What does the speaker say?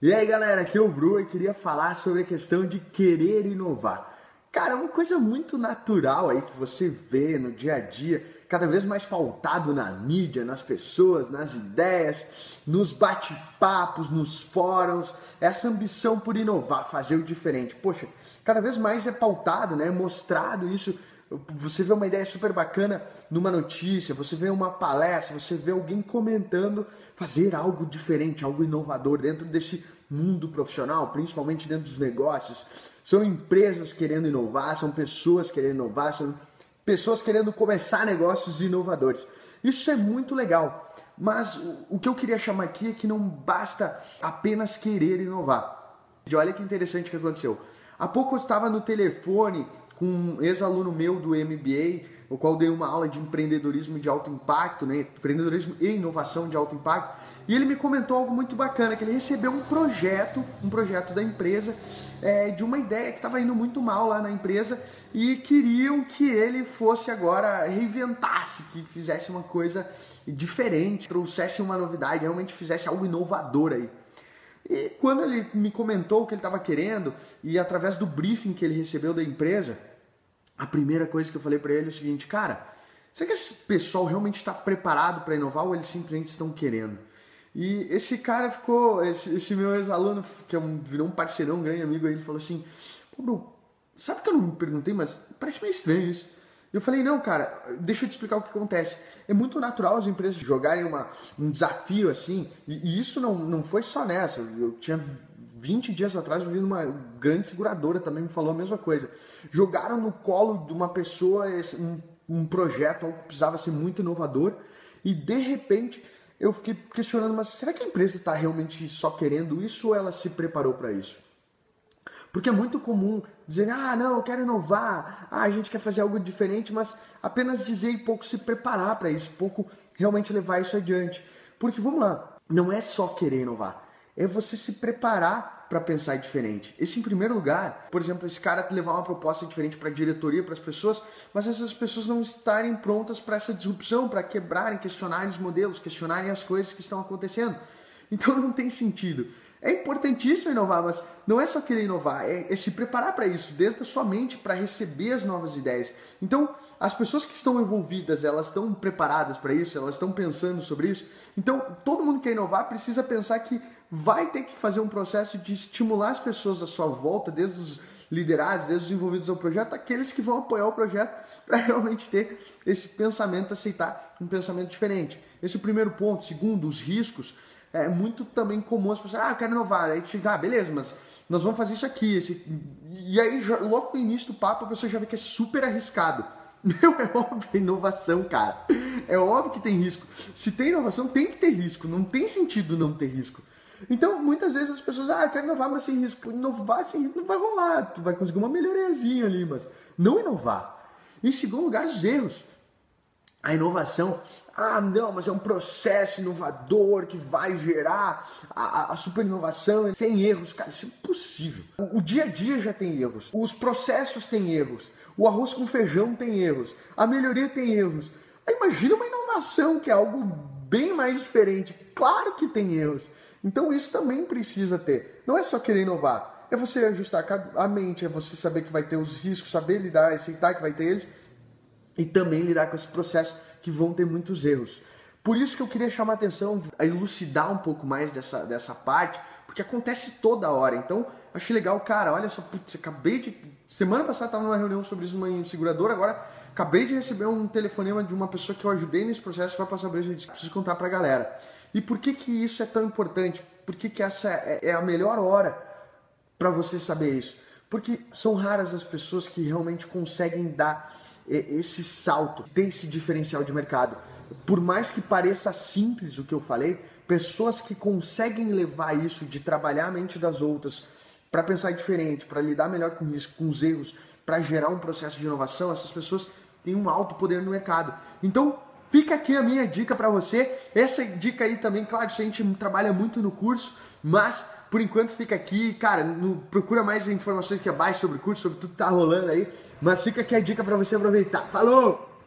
E aí galera, aqui é o Bru e queria falar sobre a questão de querer inovar. Cara, é uma coisa muito natural aí que você vê no dia a dia, cada vez mais pautado na mídia, nas pessoas, nas ideias, nos bate-papos, nos fóruns, essa ambição por inovar, fazer o diferente. Poxa, cada vez mais é pautado, né? Mostrado isso você vê uma ideia super bacana numa notícia, você vê uma palestra, você vê alguém comentando fazer algo diferente, algo inovador dentro desse mundo profissional, principalmente dentro dos negócios. São empresas querendo inovar, são pessoas querendo inovar, são pessoas querendo começar negócios inovadores. Isso é muito legal. Mas o que eu queria chamar aqui é que não basta apenas querer inovar. E olha que interessante que aconteceu. Há pouco eu estava no telefone com um ex-aluno meu do MBA, o qual dei uma aula de empreendedorismo de alto impacto, né? empreendedorismo e inovação de alto impacto, e ele me comentou algo muito bacana, que ele recebeu um projeto, um projeto da empresa, é, de uma ideia que estava indo muito mal lá na empresa e queriam que ele fosse agora, reinventasse, que fizesse uma coisa diferente, trouxesse uma novidade, realmente fizesse algo inovador aí. E quando ele me comentou o que ele estava querendo, e através do briefing que ele recebeu da empresa, a primeira coisa que eu falei para ele é o seguinte, cara, será que esse pessoal realmente está preparado para inovar ou eles simplesmente estão querendo? E esse cara ficou, esse, esse meu ex-aluno, que é um, virou um parceirão, um grande amigo, aí, ele falou assim, pô, bro, sabe que eu não me perguntei, mas parece meio estranho isso. Eu falei, não, cara, deixa eu te explicar o que acontece. É muito natural as empresas jogarem uma, um desafio assim, e, e isso não, não foi só nessa. Eu tinha 20 dias atrás ouvindo uma grande seguradora também me falou a mesma coisa. Jogaram no colo de uma pessoa um, um projeto, algo que precisava ser muito inovador, e de repente eu fiquei questionando, mas será que a empresa está realmente só querendo isso ou ela se preparou para isso? Porque é muito comum dizer, ah, não, eu quero inovar, ah, a gente quer fazer algo diferente, mas apenas dizer e pouco se preparar para isso, pouco realmente levar isso adiante. Porque vamos lá, não é só querer inovar, é você se preparar para pensar diferente. Esse em primeiro lugar, por exemplo, esse cara levar uma proposta diferente para a diretoria, para as pessoas, mas essas pessoas não estarem prontas para essa disrupção, para quebrarem, questionarem os modelos, questionarem as coisas que estão acontecendo. Então não tem sentido. É importantíssimo inovar, mas não é só querer inovar, é, é se preparar para isso, desde a sua mente, para receber as novas ideias. Então, as pessoas que estão envolvidas, elas estão preparadas para isso, elas estão pensando sobre isso. Então, todo mundo que quer inovar precisa pensar que vai ter que fazer um processo de estimular as pessoas à sua volta, desde os liderados, desde os envolvidos ao projeto, aqueles que vão apoiar o projeto para realmente ter esse pensamento, aceitar um pensamento diferente. Esse é o primeiro ponto. Segundo, os riscos é muito também comum as pessoas, ah, eu quero inovar. Aí chega, ah, beleza, mas nós vamos fazer isso aqui. Esse... E aí, logo no início do papo, a pessoa já vê que é super arriscado. Meu, é óbvio, é inovação, cara. É óbvio que tem risco. Se tem inovação, tem que ter risco. Não tem sentido não ter risco. Então, muitas vezes as pessoas, ah, eu quero inovar, mas sem risco. Inovar sem risco não vai rolar. Tu vai conseguir uma melhoriazinha ali, mas não inovar. Em segundo lugar, os erros a inovação, ah, não, mas é um processo inovador que vai gerar a, a super inovação sem erros. Cara, isso é impossível. O, o dia a dia já tem erros, os processos têm erros, o arroz com feijão tem erros, a melhoria tem erros. Aí imagina uma inovação que é algo bem mais diferente. Claro que tem erros. Então isso também precisa ter. Não é só querer inovar, é você ajustar a mente, é você saber que vai ter os riscos, saber lidar, aceitar que vai ter eles e também lidar com esse processo que vão ter muitos erros. Por isso que eu queria chamar a atenção, a elucidar um pouco mais dessa, dessa parte, porque acontece toda hora. Então, achei legal, cara, olha só, putz, acabei de. Semana passada estava numa reunião sobre isso numa seguradora, agora acabei de receber um telefonema de uma pessoa que eu ajudei nesse processo, vai passar por isso e disse, preciso contar pra galera. E por que que isso é tão importante? Por que que essa é, é a melhor hora para você saber isso? Porque são raras as pessoas que realmente conseguem dar esse salto, ter esse diferencial de mercado. Por mais que pareça simples o que eu falei, pessoas que conseguem levar isso de trabalhar a mente das outras para pensar diferente, para lidar melhor com isso, com os erros, para gerar um processo de inovação, essas pessoas têm um alto poder no mercado. Então, fica aqui a minha dica para você. Essa dica aí também, claro, isso a gente trabalha muito no curso, mas por enquanto fica aqui, cara, no, procura mais informações aqui abaixo sobre o curso, sobre tudo que tá rolando aí. Mas fica aqui a dica para você aproveitar. Falou!